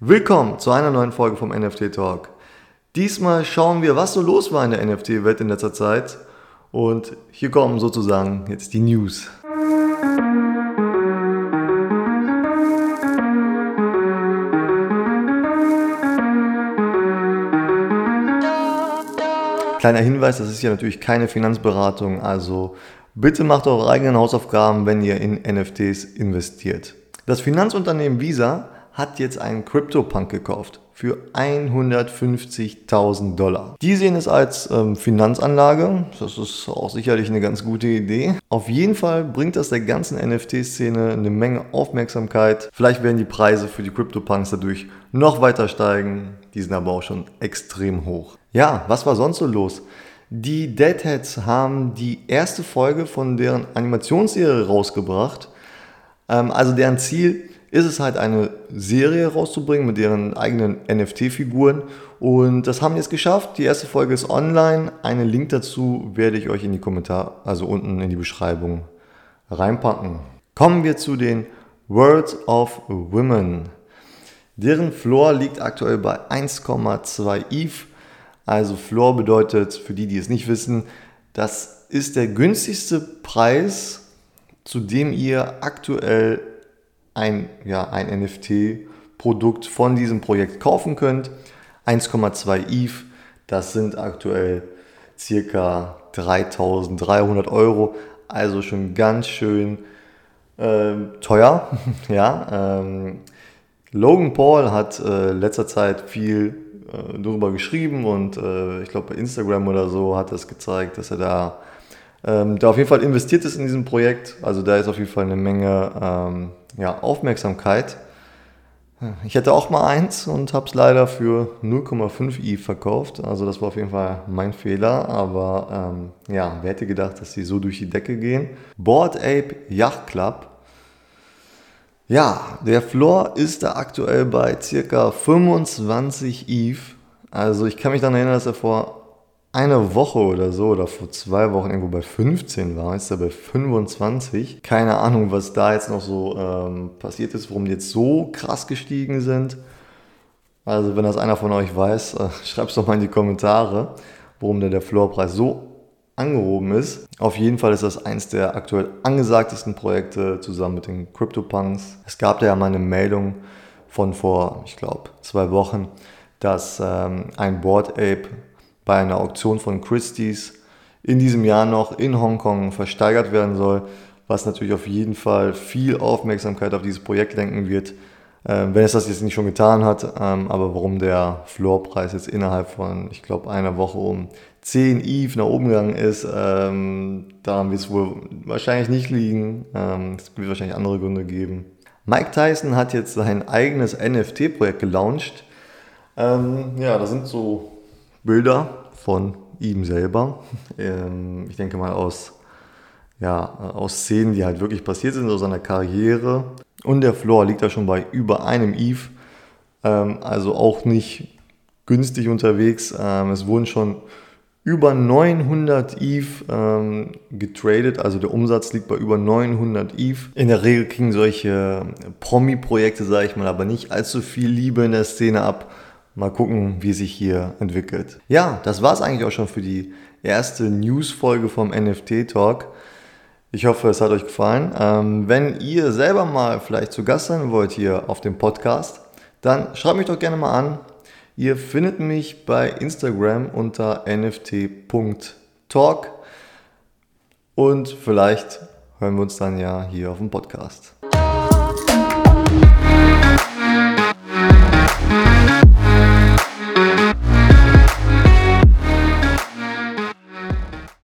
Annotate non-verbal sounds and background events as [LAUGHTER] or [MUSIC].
Willkommen zu einer neuen Folge vom NFT Talk. Diesmal schauen wir, was so los war in der NFT-Welt in letzter Zeit. Und hier kommen sozusagen jetzt die News. Kleiner Hinweis, das ist ja natürlich keine Finanzberatung, also bitte macht eure eigenen Hausaufgaben, wenn ihr in NFTs investiert. Das Finanzunternehmen Visa hat jetzt einen CryptoPunk gekauft für 150.000 Dollar. Die sehen es als ähm, Finanzanlage. Das ist auch sicherlich eine ganz gute Idee. Auf jeden Fall bringt das der ganzen NFT-Szene eine Menge Aufmerksamkeit. Vielleicht werden die Preise für die CryptoPunks dadurch noch weiter steigen. Die sind aber auch schon extrem hoch. Ja, was war sonst so los? Die Deadheads haben die erste Folge von deren Animationsserie rausgebracht. Ähm, also deren Ziel ist es halt eine Serie rauszubringen mit deren eigenen NFT-Figuren. Und das haben die jetzt geschafft. Die erste Folge ist online. Einen Link dazu werde ich euch in die Kommentare, also unten in die Beschreibung reinpacken. Kommen wir zu den Words of Women. Deren Floor liegt aktuell bei 1,2 ETH. Also Floor bedeutet, für die, die es nicht wissen, das ist der günstigste Preis, zu dem ihr aktuell ein, ja, ein NFT-Produkt von diesem Projekt kaufen könnt. 1,2 ETH, das sind aktuell circa 3300 Euro, also schon ganz schön äh, teuer. [LAUGHS] ja, ähm, Logan Paul hat äh, letzter Zeit viel äh, darüber geschrieben und äh, ich glaube bei Instagram oder so hat es gezeigt, dass er da ähm, da auf jeden Fall investiert ist in diesem Projekt. Also da ist auf jeden Fall eine Menge ähm, ja, Aufmerksamkeit. Ich hätte auch mal eins und habe es leider für 0,5 i verkauft. Also das war auf jeden Fall mein Fehler. Aber ähm, ja, wer hätte gedacht, dass die so durch die Decke gehen? Board Ape Yacht Club. Ja, der Floor ist da aktuell bei circa 25 ETH. Also ich kann mich daran erinnern, dass er vor eine Woche oder so oder vor zwei Wochen irgendwo bei 15 war, ist er bei 25. Keine Ahnung, was da jetzt noch so ähm, passiert ist, warum die jetzt so krass gestiegen sind. Also wenn das einer von euch weiß, [LAUGHS] äh, schreibt es doch mal in die Kommentare, warum denn der Floorpreis so angehoben ist. Auf jeden Fall ist das eins der aktuell angesagtesten Projekte zusammen mit den CryptoPunks. Es gab da ja mal eine Meldung von vor, ich glaube, zwei Wochen, dass ähm, ein Board Ape bei einer Auktion von Christie's in diesem Jahr noch in Hongkong versteigert werden soll, was natürlich auf jeden Fall viel Aufmerksamkeit auf dieses Projekt lenken wird, äh, wenn es das jetzt nicht schon getan hat. Ähm, aber warum der Floorpreis jetzt innerhalb von, ich glaube, einer Woche um 10 ETH nach oben gegangen ist, ähm, daran wird es wohl wahrscheinlich nicht liegen. Ähm, es wird wahrscheinlich andere Gründe geben. Mike Tyson hat jetzt sein eigenes NFT-Projekt gelauncht. Ähm, ja, da sind so Bilder von ihm selber. [LAUGHS] Ähm, ich denke mal aus, ja, aus Szenen, die halt wirklich passiert sind, aus seiner Karriere. Und der Floor liegt da schon bei über einem Eve. Ähm, also auch nicht günstig unterwegs. Ähm, es wurden schon über 900 ETH ähm, getradet, also der Umsatz liegt bei über 900 ETH. In der Regel kriegen solche Promi-Projekte, sage ich mal, aber nicht allzu viel Liebe in der Szene ab. Mal gucken, wie sich hier entwickelt. Ja, das war es eigentlich auch schon für die erste News-Folge vom NFT-Talk. Ich hoffe, es hat euch gefallen. Ähm, wenn ihr selber mal vielleicht zu Gast sein wollt hier auf dem Podcast, dann schreibt mich doch gerne mal an. Ihr findet mich bei Instagram unter nft.talk und vielleicht hören wir uns dann ja hier auf dem Podcast.